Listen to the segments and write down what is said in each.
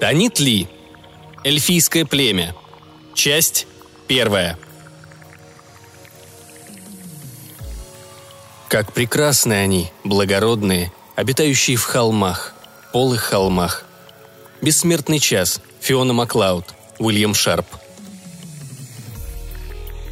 Танит Ли. Эльфийское племя. Часть первая. Как прекрасны они, благородные, обитающие в холмах, полых холмах. Бессмертный час. Фиона Маклауд. Уильям Шарп.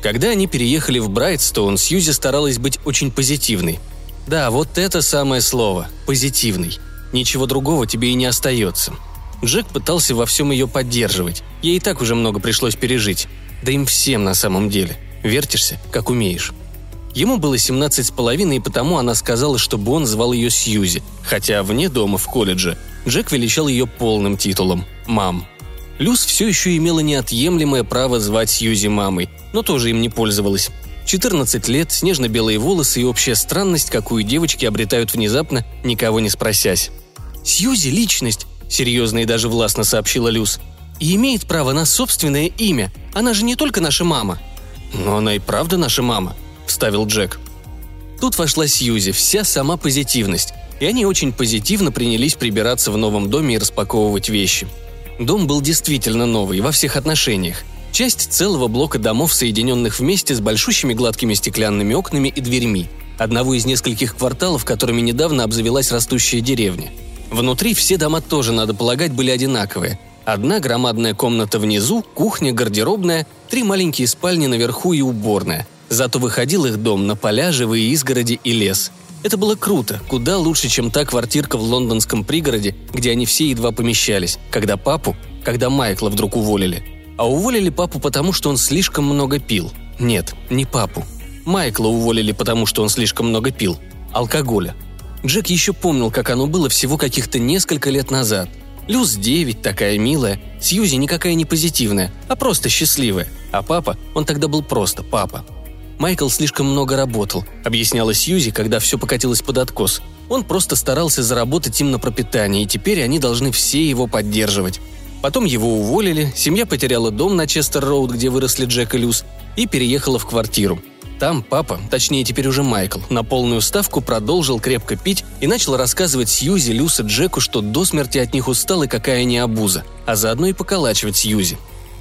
Когда они переехали в Брайтстоун, Сьюзи старалась быть очень позитивной. Да, вот это самое слово – позитивный. Ничего другого тебе и не остается – Джек пытался во всем ее поддерживать. Ей и так уже много пришлось пережить. Да им всем на самом деле. Вертишься, как умеешь. Ему было 17 с половиной, и потому она сказала, чтобы он звал ее Сьюзи, хотя вне дома в колледже Джек величал ее полным титулом – «мам». Люс все еще имела неотъемлемое право звать Сьюзи мамой, но тоже им не пользовалась. 14 лет, снежно-белые волосы и общая странность, какую девочки обретают внезапно, никого не спросясь. «Сьюзи – личность, – серьезно и даже властно сообщила Люс. «И имеет право на собственное имя. Она же не только наша мама». «Но она и правда наша мама», – вставил Джек. Тут вошла Сьюзи, вся сама позитивность, и они очень позитивно принялись прибираться в новом доме и распаковывать вещи. Дом был действительно новый во всех отношениях. Часть целого блока домов, соединенных вместе с большущими гладкими стеклянными окнами и дверьми. Одного из нескольких кварталов, которыми недавно обзавелась растущая деревня – Внутри все дома тоже, надо полагать, были одинаковые. Одна громадная комната внизу, кухня, гардеробная, три маленькие спальни наверху и уборная. Зато выходил их дом на поля, живые изгороди и лес. Это было круто, куда лучше, чем та квартирка в лондонском пригороде, где они все едва помещались, когда папу, когда Майкла вдруг уволили. А уволили папу потому, что он слишком много пил. Нет, не папу. Майкла уволили потому, что он слишком много пил. Алкоголя. Джек еще помнил, как оно было всего каких-то несколько лет назад. Люс 9, такая милая, Сьюзи никакая не позитивная, а просто счастливая. А папа, он тогда был просто папа. Майкл слишком много работал, объясняла Сьюзи, когда все покатилось под откос. Он просто старался заработать им на пропитание, и теперь они должны все его поддерживать. Потом его уволили, семья потеряла дом на Честер-Роуд, где выросли Джек и Люс, и переехала в квартиру – там папа, точнее теперь уже Майкл, на полную ставку продолжил крепко пить и начал рассказывать Сьюзи, Люс и Джеку, что до смерти от них устал и какая они обуза, а заодно и поколачивать Сьюзи.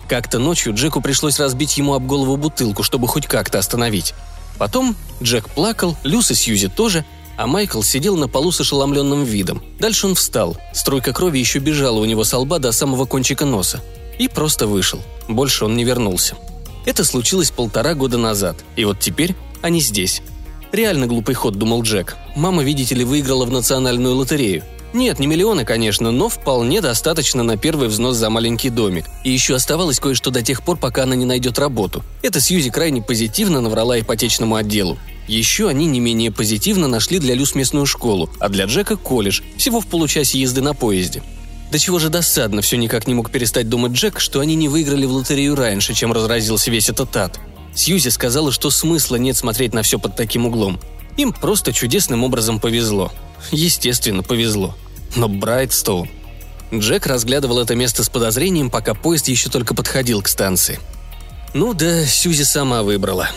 Как-то ночью Джеку пришлось разбить ему об голову бутылку, чтобы хоть как-то остановить. Потом Джек плакал, Люс и Сьюзи тоже, а Майкл сидел на полу с ошеломленным видом. Дальше он встал, струйка крови еще бежала у него со лба до самого кончика носа. И просто вышел. Больше он не вернулся. Это случилось полтора года назад, и вот теперь они здесь. Реально глупый ход, думал Джек. Мама, видите ли, выиграла в национальную лотерею. Нет, не миллионы, конечно, но вполне достаточно на первый взнос за маленький домик. И еще оставалось кое-что до тех пор, пока она не найдет работу. Это Сьюзи крайне позитивно наврала ипотечному отделу. Еще они не менее позитивно нашли для Люс местную школу, а для Джека – колледж, всего в получасе езды на поезде. До чего же досадно все никак не мог перестать думать Джек, что они не выиграли в лотерею раньше, чем разразился весь этот ад. Сьюзи сказала, что смысла нет смотреть на все под таким углом. Им просто чудесным образом повезло. Естественно, повезло. Но Брайтстоун... Джек разглядывал это место с подозрением, пока поезд еще только подходил к станции. Ну да, Сьюзи сама выбрала.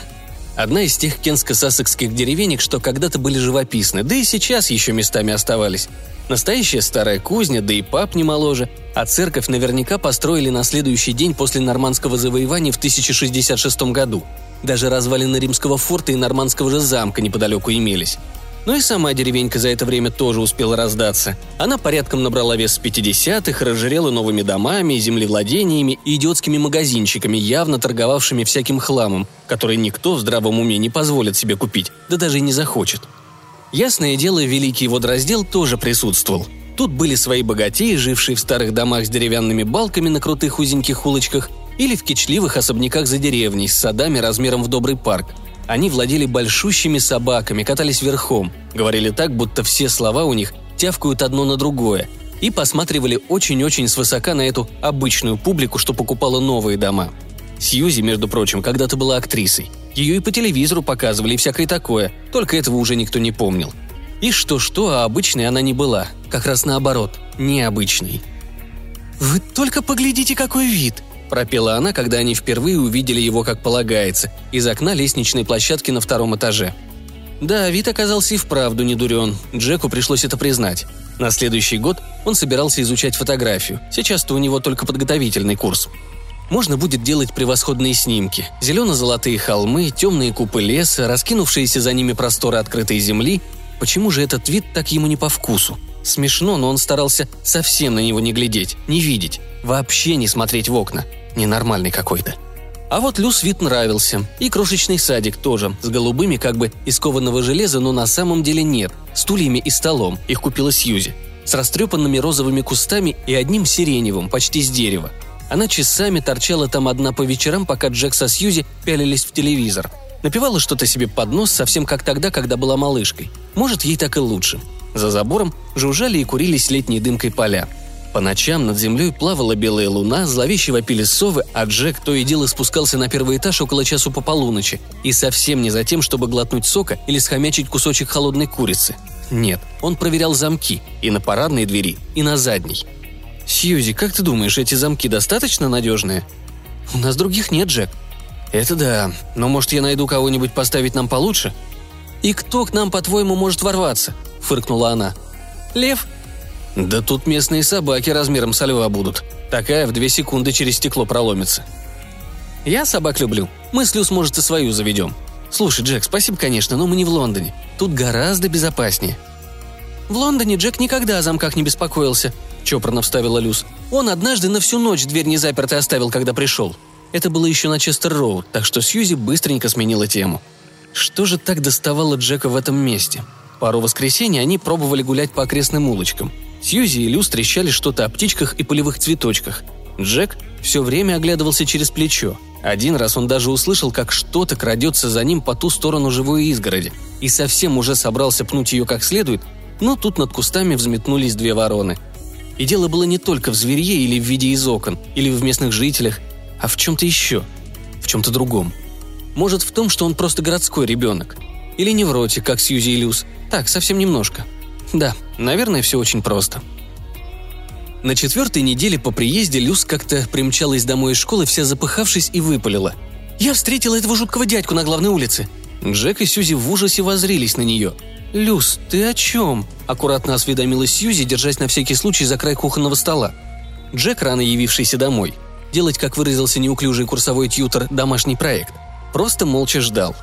Одна из тех кенско-сассекских деревенек, что когда-то были живописны, да и сейчас еще местами оставались. Настоящая старая кузня, да и пап не моложе, а церковь наверняка построили на следующий день после нормандского завоевания в 1066 году. Даже развалины римского форта и нормандского же замка неподалеку имелись. Но и сама деревенька за это время тоже успела раздаться. Она порядком набрала вес с 50-х, разжирела новыми домами, землевладениями и идиотскими магазинчиками, явно торговавшими всяким хламом, который никто в здравом уме не позволит себе купить, да даже и не захочет – Ясное дело, Великий водораздел тоже присутствовал. Тут были свои богатеи, жившие в старых домах с деревянными балками на крутых узеньких улочках или в кичливых особняках за деревней с садами размером в добрый парк. Они владели большущими собаками, катались верхом, говорили так, будто все слова у них тявкают одно на другое, и посматривали очень-очень свысока на эту обычную публику, что покупала новые дома. Сьюзи, между прочим, когда-то была актрисой – ее и по телевизору показывали и всякое такое, только этого уже никто не помнил. И что-что, а обычной она не была. Как раз наоборот, необычной. «Вы только поглядите, какой вид!» – пропела она, когда они впервые увидели его, как полагается, из окна лестничной площадки на втором этаже. Да, вид оказался и вправду не дурен. Джеку пришлось это признать. На следующий год он собирался изучать фотографию. Сейчас-то у него только подготовительный курс. Можно будет делать превосходные снимки. Зелено-золотые холмы, темные купы леса, раскинувшиеся за ними просторы открытой земли. Почему же этот вид так ему не по вкусу? Смешно, но он старался совсем на него не глядеть, не видеть, вообще не смотреть в окна. Ненормальный какой-то. А вот Люс вид нравился. И крошечный садик тоже, с голубыми как бы из кованого железа, но на самом деле нет, стульями и столом, их купила Сьюзи. С растрепанными розовыми кустами и одним сиреневым, почти с дерева. Она часами торчала там одна по вечерам, пока Джек со Сьюзи пялились в телевизор. Напевала что-то себе под нос, совсем как тогда, когда была малышкой. Может, ей так и лучше. За забором жужжали и курились летней дымкой поля. По ночам над землей плавала белая луна, зловеще вопили совы, а Джек то и дело спускался на первый этаж около часу по полуночи. И совсем не за тем, чтобы глотнуть сока или схомячить кусочек холодной курицы. Нет, он проверял замки и на парадной двери, и на задней. «Сьюзи, как ты думаешь, эти замки достаточно надежные?» «У нас других нет, Джек». «Это да, но может я найду кого-нибудь поставить нам получше?» «И кто к нам, по-твоему, может ворваться?» – фыркнула она. «Лев?» «Да тут местные собаки размером со льва будут. Такая в две секунды через стекло проломится». «Я собак люблю. Мы с Люс, может, и свою заведем. Слушай, Джек, спасибо, конечно, но мы не в Лондоне. Тут гораздо безопаснее». «В Лондоне Джек никогда о замках не беспокоился», – чопорно вставила Люс. «Он однажды на всю ночь дверь не запертой оставил, когда пришел». Это было еще на Честер-Роуд, так что Сьюзи быстренько сменила тему. Что же так доставало Джека в этом месте? Пару воскресений они пробовали гулять по окрестным улочкам. Сьюзи и Люс трещали что-то о птичках и полевых цветочках. Джек все время оглядывался через плечо. Один раз он даже услышал, как что-то крадется за ним по ту сторону живой изгороди, и совсем уже собрался пнуть ее как следует, но тут над кустами взметнулись две вороны. И дело было не только в зверье или в виде из окон, или в местных жителях, а в чем-то еще, в чем-то другом. Может, в том, что он просто городской ребенок. Или невротик, как Сьюзи и Люс. Так, совсем немножко. Да, наверное, все очень просто. На четвертой неделе по приезде Люс как-то примчалась домой из школы, вся запыхавшись и выпалила. «Я встретила этого жуткого дядьку на главной улице!» Джек и Сьюзи в ужасе возрились на нее. «Люс, ты о чем?» – аккуратно осведомилась Сьюзи, держась на всякий случай за край кухонного стола. Джек, рано явившийся домой, делать, как выразился неуклюжий курсовой тьютер, домашний проект. Просто молча ждал.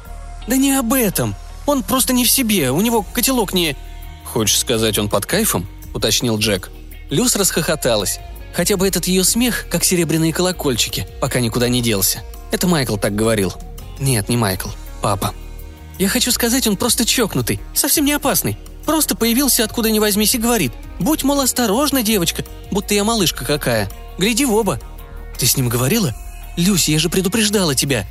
«Да не об этом. Он просто не в себе, у него котелок не...» «Хочешь сказать, он под кайфом?» – уточнил Джек. Люс расхохоталась. Хотя бы этот ее смех, как серебряные колокольчики, пока никуда не делся. Это Майкл так говорил. Нет, не Майкл. Папа. Я хочу сказать, он просто чокнутый, совсем не опасный. Просто появился откуда ни возьмись и говорит. «Будь, мол, осторожна, девочка, будто я малышка какая. Гляди в оба». «Ты с ним говорила?» «Люся, я же предупреждала тебя».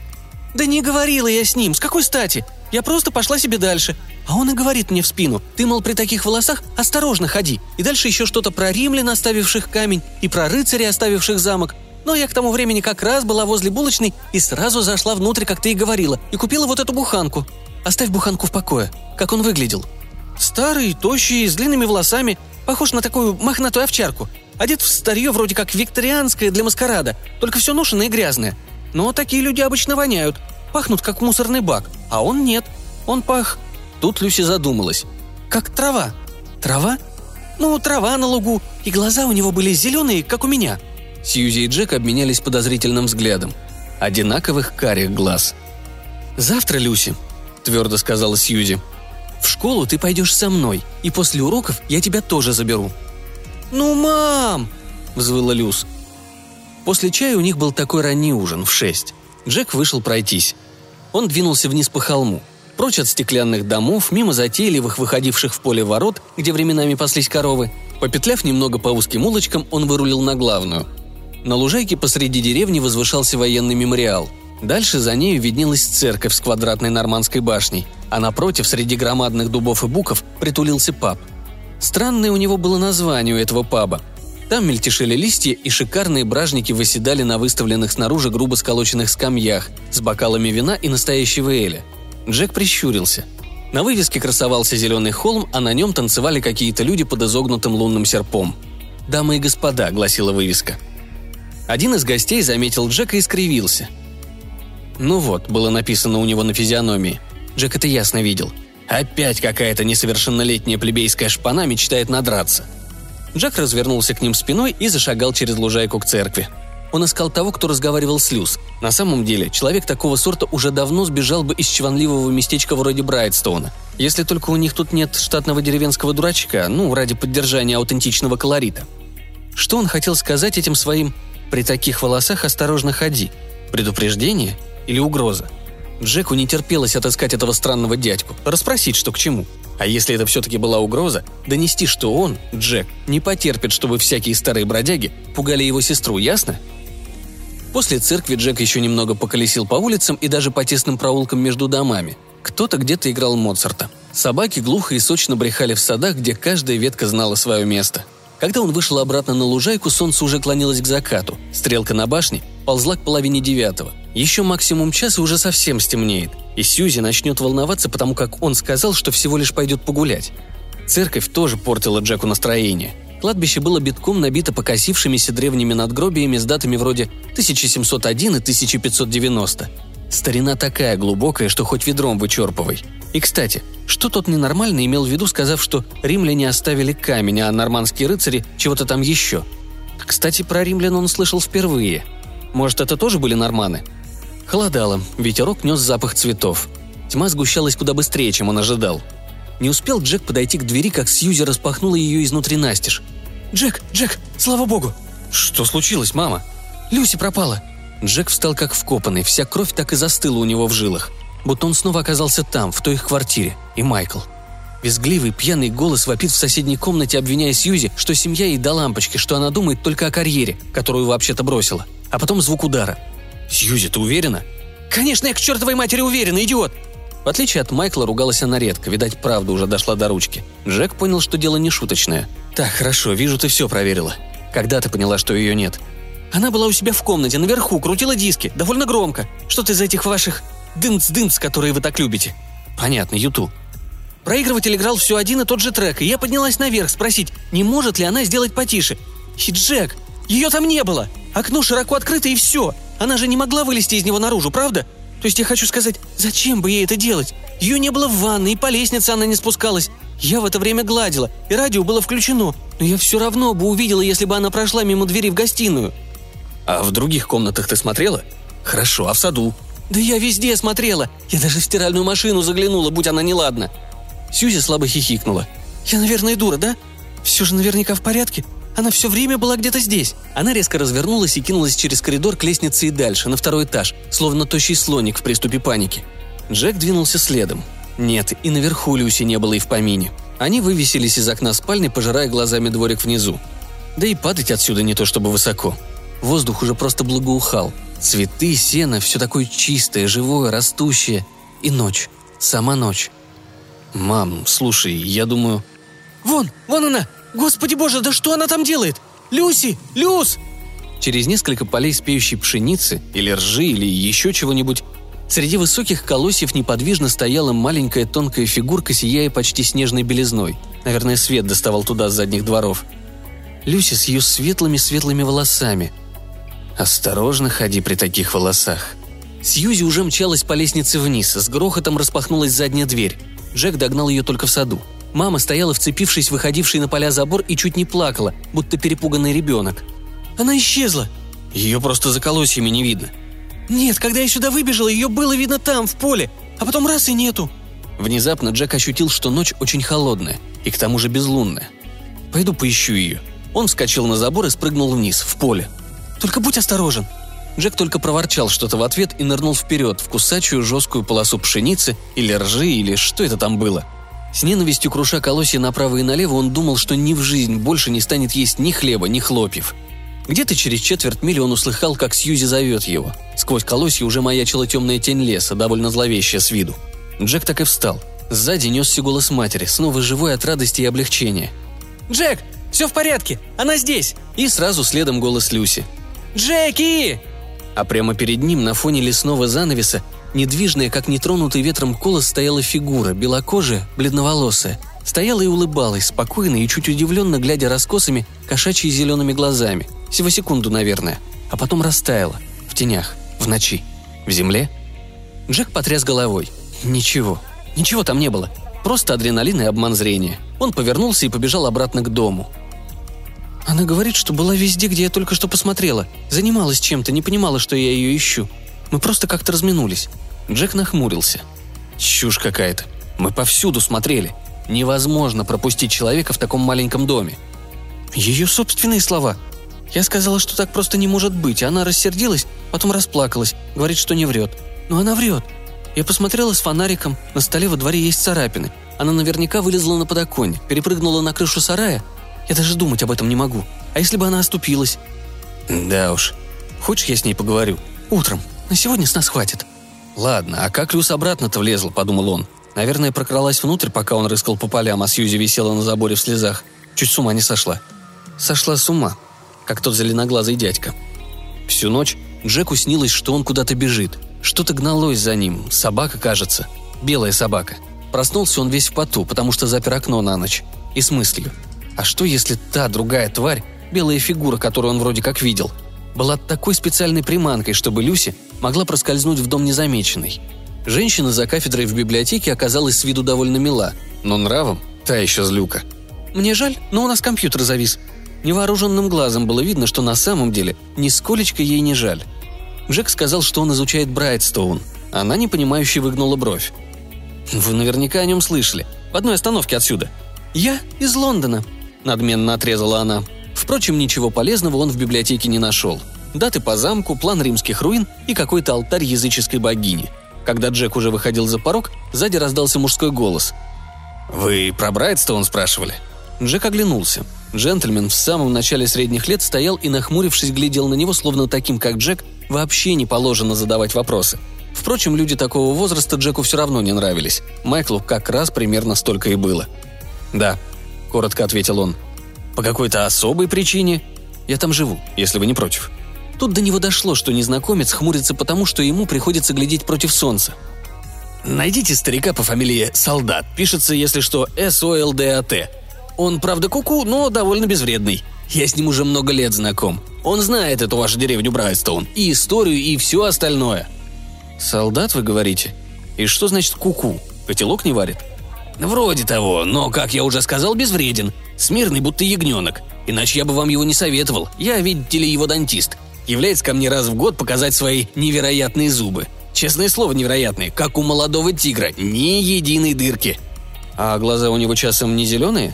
«Да не говорила я с ним, с какой стати? Я просто пошла себе дальше. А он и говорит мне в спину, ты, мол, при таких волосах осторожно ходи. И дальше еще что-то про римлян, оставивших камень, и про рыцарей, оставивших замок. Но я к тому времени как раз была возле булочной и сразу зашла внутрь, как ты и говорила, и купила вот эту буханку. Оставь буханку в покое. Как он выглядел? Старый, тощий, с длинными волосами, похож на такую мохнатую овчарку. Одет в старье вроде как викторианское для маскарада, только все ношенное и грязное. Но такие люди обычно воняют, пахнут как мусорный бак, а он нет. Он пах Тут Люси задумалась. «Как трава». «Трава?» «Ну, трава на лугу, и глаза у него были зеленые, как у меня». Сьюзи и Джек обменялись подозрительным взглядом. Одинаковых карих глаз. «Завтра, Люси», — твердо сказала Сьюзи, — «в школу ты пойдешь со мной, и после уроков я тебя тоже заберу». «Ну, мам!» — взвыла Люс. После чая у них был такой ранний ужин, в шесть. Джек вышел пройтись. Он двинулся вниз по холму — прочь от стеклянных домов, мимо затейливых, выходивших в поле ворот, где временами паслись коровы. Попетляв немного по узким улочкам, он вырулил на главную. На лужайке посреди деревни возвышался военный мемориал. Дальше за нею виднелась церковь с квадратной нормандской башней, а напротив, среди громадных дубов и буков, притулился паб. Странное у него было название у этого паба. Там мельтешили листья, и шикарные бражники выседали на выставленных снаружи грубо сколоченных скамьях с бокалами вина и настоящего эля – Джек прищурился. На вывеске красовался зеленый холм, а на нем танцевали какие-то люди под изогнутым лунным серпом. «Дамы и господа», — гласила вывеска. Один из гостей заметил Джека и скривился. «Ну вот», — было написано у него на физиономии. Джек это ясно видел. Опять какая-то несовершеннолетняя плебейская шпана мечтает надраться. Джек развернулся к ним спиной и зашагал через лужайку к церкви. Он искал того, кто разговаривал с Люс. На самом деле, человек такого сорта уже давно сбежал бы из чванливого местечка вроде Брайтстоуна. Если только у них тут нет штатного деревенского дурачка, ну, ради поддержания аутентичного колорита. Что он хотел сказать этим своим «при таких волосах осторожно ходи»? Предупреждение или угроза? Джеку не терпелось отыскать этого странного дядьку, расспросить, что к чему. А если это все-таки была угроза, донести, что он, Джек, не потерпит, чтобы всякие старые бродяги пугали его сестру, ясно? После церкви Джек еще немного поколесил по улицам и даже по тесным проулкам между домами. Кто-то где-то играл Моцарта. Собаки глухо и сочно брехали в садах, где каждая ветка знала свое место. Когда он вышел обратно на лужайку, солнце уже клонилось к закату. Стрелка на башне ползла к половине девятого. Еще максимум час и уже совсем стемнеет. И Сьюзи начнет волноваться, потому как он сказал, что всего лишь пойдет погулять. Церковь тоже портила Джеку настроение. Кладбище было битком набито покосившимися древними надгробиями с датами вроде 1701 и 1590. Старина такая глубокая, что хоть ведром вычерпывай. И, кстати, что тот ненормальный имел в виду, сказав, что римляне оставили камень, а нормандские рыцари чего-то там еще? Кстати, про римлян он слышал впервые. Может, это тоже были норманы? Холодало, ветерок нес запах цветов. Тьма сгущалась куда быстрее, чем он ожидал. Не успел Джек подойти к двери, как Сьюзи распахнула ее изнутри настежь. «Джек! Джек! Слава богу!» «Что случилось, мама?» «Люси пропала!» Джек встал как вкопанный, вся кровь так и застыла у него в жилах. Будто он снова оказался там, в той их квартире. И Майкл. Визгливый, пьяный голос вопит в соседней комнате, обвиняя Сьюзи, что семья ей до лампочки, что она думает только о карьере, которую вообще-то бросила. А потом звук удара. «Сьюзи, ты уверена?» «Конечно, я к чертовой матери уверена, идиот!» В отличие от Майкла, ругалась она редко, видать, правда уже дошла до ручки. Джек понял, что дело не шуточное. «Так, хорошо, вижу, ты все проверила. Когда ты поняла, что ее нет?» Она была у себя в комнате, наверху, крутила диски, довольно громко. Что-то из этих ваших дымц-дымц, которые вы так любите. Понятно, Юту. Проигрыватель играл все один и тот же трек, и я поднялась наверх спросить, не может ли она сделать потише. И Джек, ее там не было. Окно широко открыто и все. Она же не могла вылезти из него наружу, правда? То есть я хочу сказать, зачем бы ей это делать? Ее не было в ванной, и по лестнице она не спускалась. Я в это время гладила, и радио было включено, но я все равно бы увидела, если бы она прошла мимо двери в гостиную. А в других комнатах ты смотрела? Хорошо, а в саду? Да я везде смотрела. Я даже в стиральную машину заглянула, будь она неладна. Сьюзи слабо хихикнула. Я, наверное, дура, да? Все же наверняка в порядке. Она все время была где-то здесь. Она резко развернулась и кинулась через коридор к лестнице и дальше, на второй этаж, словно тощий слоник в приступе паники. Джек двинулся следом. Нет, и наверху Люси не было и в помине. Они вывесились из окна спальни, пожирая глазами дворик внизу. Да и падать отсюда не то чтобы высоко. Воздух уже просто благоухал. Цветы, сено, все такое чистое, живое, растущее. И ночь. Сама ночь. «Мам, слушай, я думаю...» «Вон, вон она! Господи боже, да что она там делает? Люси! Люс!» Через несколько полей спеющей пшеницы, или ржи, или еще чего-нибудь, среди высоких колосьев неподвижно стояла маленькая тонкая фигурка, сияя почти снежной белизной. Наверное, свет доставал туда с задних дворов. Люси с ее светлыми-светлыми волосами – «Осторожно ходи при таких волосах». Сьюзи уже мчалась по лестнице вниз, с грохотом распахнулась задняя дверь. Джек догнал ее только в саду. Мама стояла, вцепившись выходивший на поля забор, и чуть не плакала, будто перепуганный ребенок. «Она исчезла!» «Ее просто за колосьями не видно». «Нет, когда я сюда выбежала, ее было видно там, в поле, а потом раз и нету». Внезапно Джек ощутил, что ночь очень холодная и к тому же безлунная. «Пойду поищу ее». Он вскочил на забор и спрыгнул вниз, в поле. Только будь осторожен!» Джек только проворчал что-то в ответ и нырнул вперед в кусачую жесткую полосу пшеницы или ржи, или что это там было. С ненавистью круша колосья направо и налево он думал, что ни в жизнь больше не станет есть ни хлеба, ни хлопьев. Где-то через четверть мили он услыхал, как Сьюзи зовет его. Сквозь колосья уже маячила темная тень леса, довольно зловещая с виду. Джек так и встал. Сзади несся голос матери, снова живой от радости и облегчения. «Джек, все в порядке! Она здесь!» И сразу следом голос Люси. «Джеки!» А прямо перед ним, на фоне лесного занавеса, недвижная, как нетронутый ветром колос, стояла фигура, белокожая, бледноволосая. Стояла и улыбалась, спокойно и чуть удивленно, глядя раскосами, кошачьи зелеными глазами. Всего секунду, наверное. А потом растаяла. В тенях. В ночи. В земле. Джек потряс головой. Ничего. Ничего там не было. Просто адреналин и обман зрения. Он повернулся и побежал обратно к дому. Она говорит, что была везде, где я только что посмотрела. Занималась чем-то, не понимала, что я ее ищу. Мы просто как-то разминулись. Джек нахмурился. Чушь какая-то. Мы повсюду смотрели. Невозможно пропустить человека в таком маленьком доме. Ее собственные слова. Я сказала, что так просто не может быть. Она рассердилась, потом расплакалась, говорит, что не врет. Но она врет. Я посмотрела с фонариком, на столе во дворе есть царапины. Она наверняка вылезла на подоконник, перепрыгнула на крышу сарая. Я даже думать об этом не могу. А если бы она оступилась? Да уж. Хочешь, я с ней поговорю? Утром. На сегодня с нас хватит. Ладно, а как Люс обратно-то влезла, подумал он. Наверное, прокралась внутрь, пока он рыскал по полям, а Сьюзи висела на заборе в слезах. Чуть с ума не сошла. Сошла с ума, как тот зеленоглазый дядька. Всю ночь Джеку снилось, что он куда-то бежит. Что-то гналось за ним, собака, кажется. Белая собака. Проснулся он весь в поту, потому что запер окно на ночь. И с мыслью. А что, если та другая тварь, белая фигура, которую он вроде как видел, была такой специальной приманкой, чтобы Люси могла проскользнуть в дом незамеченной? Женщина за кафедрой в библиотеке оказалась с виду довольно мила, но нравом та еще злюка. «Мне жаль, но у нас компьютер завис». Невооруженным глазом было видно, что на самом деле нисколечко ей не жаль. Джек сказал, что он изучает Брайтстоун. Она непонимающе выгнула бровь. «Вы наверняка о нем слышали. В одной остановке отсюда». «Я из Лондона», – надменно отрезала она. Впрочем, ничего полезного он в библиотеке не нашел. Даты по замку, план римских руин и какой-то алтарь языческой богини – когда Джек уже выходил за порог, сзади раздался мужской голос. «Вы про Брайтстоун спрашивали?» Джек оглянулся. Джентльмен в самом начале средних лет стоял и, нахмурившись, глядел на него, словно таким, как Джек, вообще не положено задавать вопросы. Впрочем, люди такого возраста Джеку все равно не нравились. Майклу как раз примерно столько и было. «Да», — коротко ответил он. «По какой-то особой причине? Я там живу, если вы не против». Тут до него дошло, что незнакомец хмурится потому, что ему приходится глядеть против солнца. «Найдите старика по фамилии Солдат. Пишется, если что, С-О-Л-Д-А-Т. Он, правда, куку, но довольно безвредный. Я с ним уже много лет знаком. Он знает эту вашу деревню Брайтстоун, и историю, и все остальное». «Солдат, вы говорите? И что значит куку? Котелок не варит?» «Вроде того, но, как я уже сказал, безвреден. Смирный, будто ягненок. Иначе я бы вам его не советовал. Я, видите ли, его дантист является ко мне раз в год показать свои невероятные зубы. Честное слово, невероятные, как у молодого тигра, ни единой дырки. А глаза у него часом не зеленые?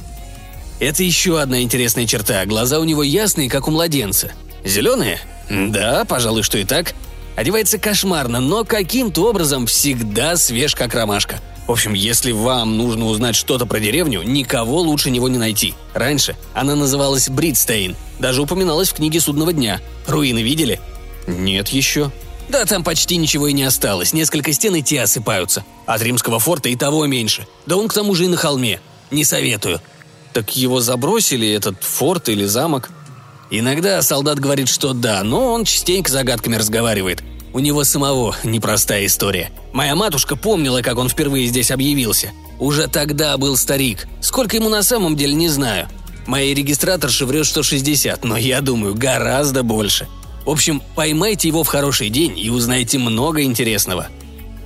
Это еще одна интересная черта. Глаза у него ясные, как у младенца. Зеленые? Да, пожалуй, что и так. Одевается кошмарно, но каким-то образом всегда свеж, как ромашка. В общем, если вам нужно узнать что-то про деревню, никого лучше него не найти. Раньше она называлась Бридстейн, даже упоминалась в книге «Судного дня». Руины видели? Нет еще. Да там почти ничего и не осталось, несколько стен и те осыпаются. От римского форта и того меньше. Да он к тому же и на холме. Не советую. Так его забросили, этот форт или замок? Иногда солдат говорит, что да, но он частенько загадками разговаривает. У него самого непростая история. Моя матушка помнила, как он впервые здесь объявился. Уже тогда был старик. Сколько ему на самом деле, не знаю. Моей регистраторша врет, что 60, но я думаю, гораздо больше. В общем, поймайте его в хороший день и узнаете много интересного.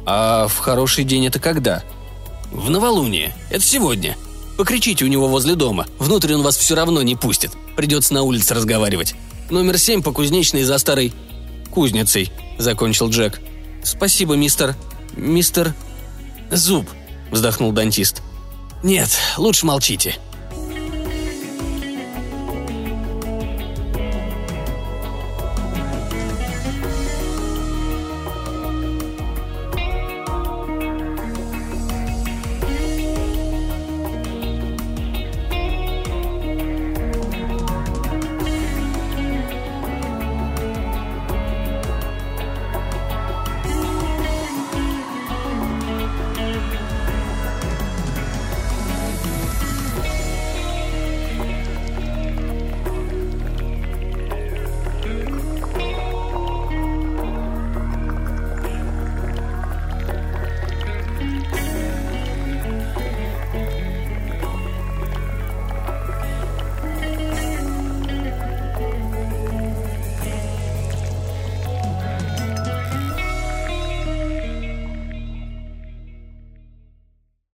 А в хороший день это когда? В новолуние. Это сегодня. Покричите у него возле дома. Внутрь он вас все равно не пустит. Придется на улице разговаривать. Номер семь по кузнечной за старой кузницей», — закончил Джек. «Спасибо, мистер... мистер...» «Зуб», — вздохнул дантист. «Нет, лучше молчите.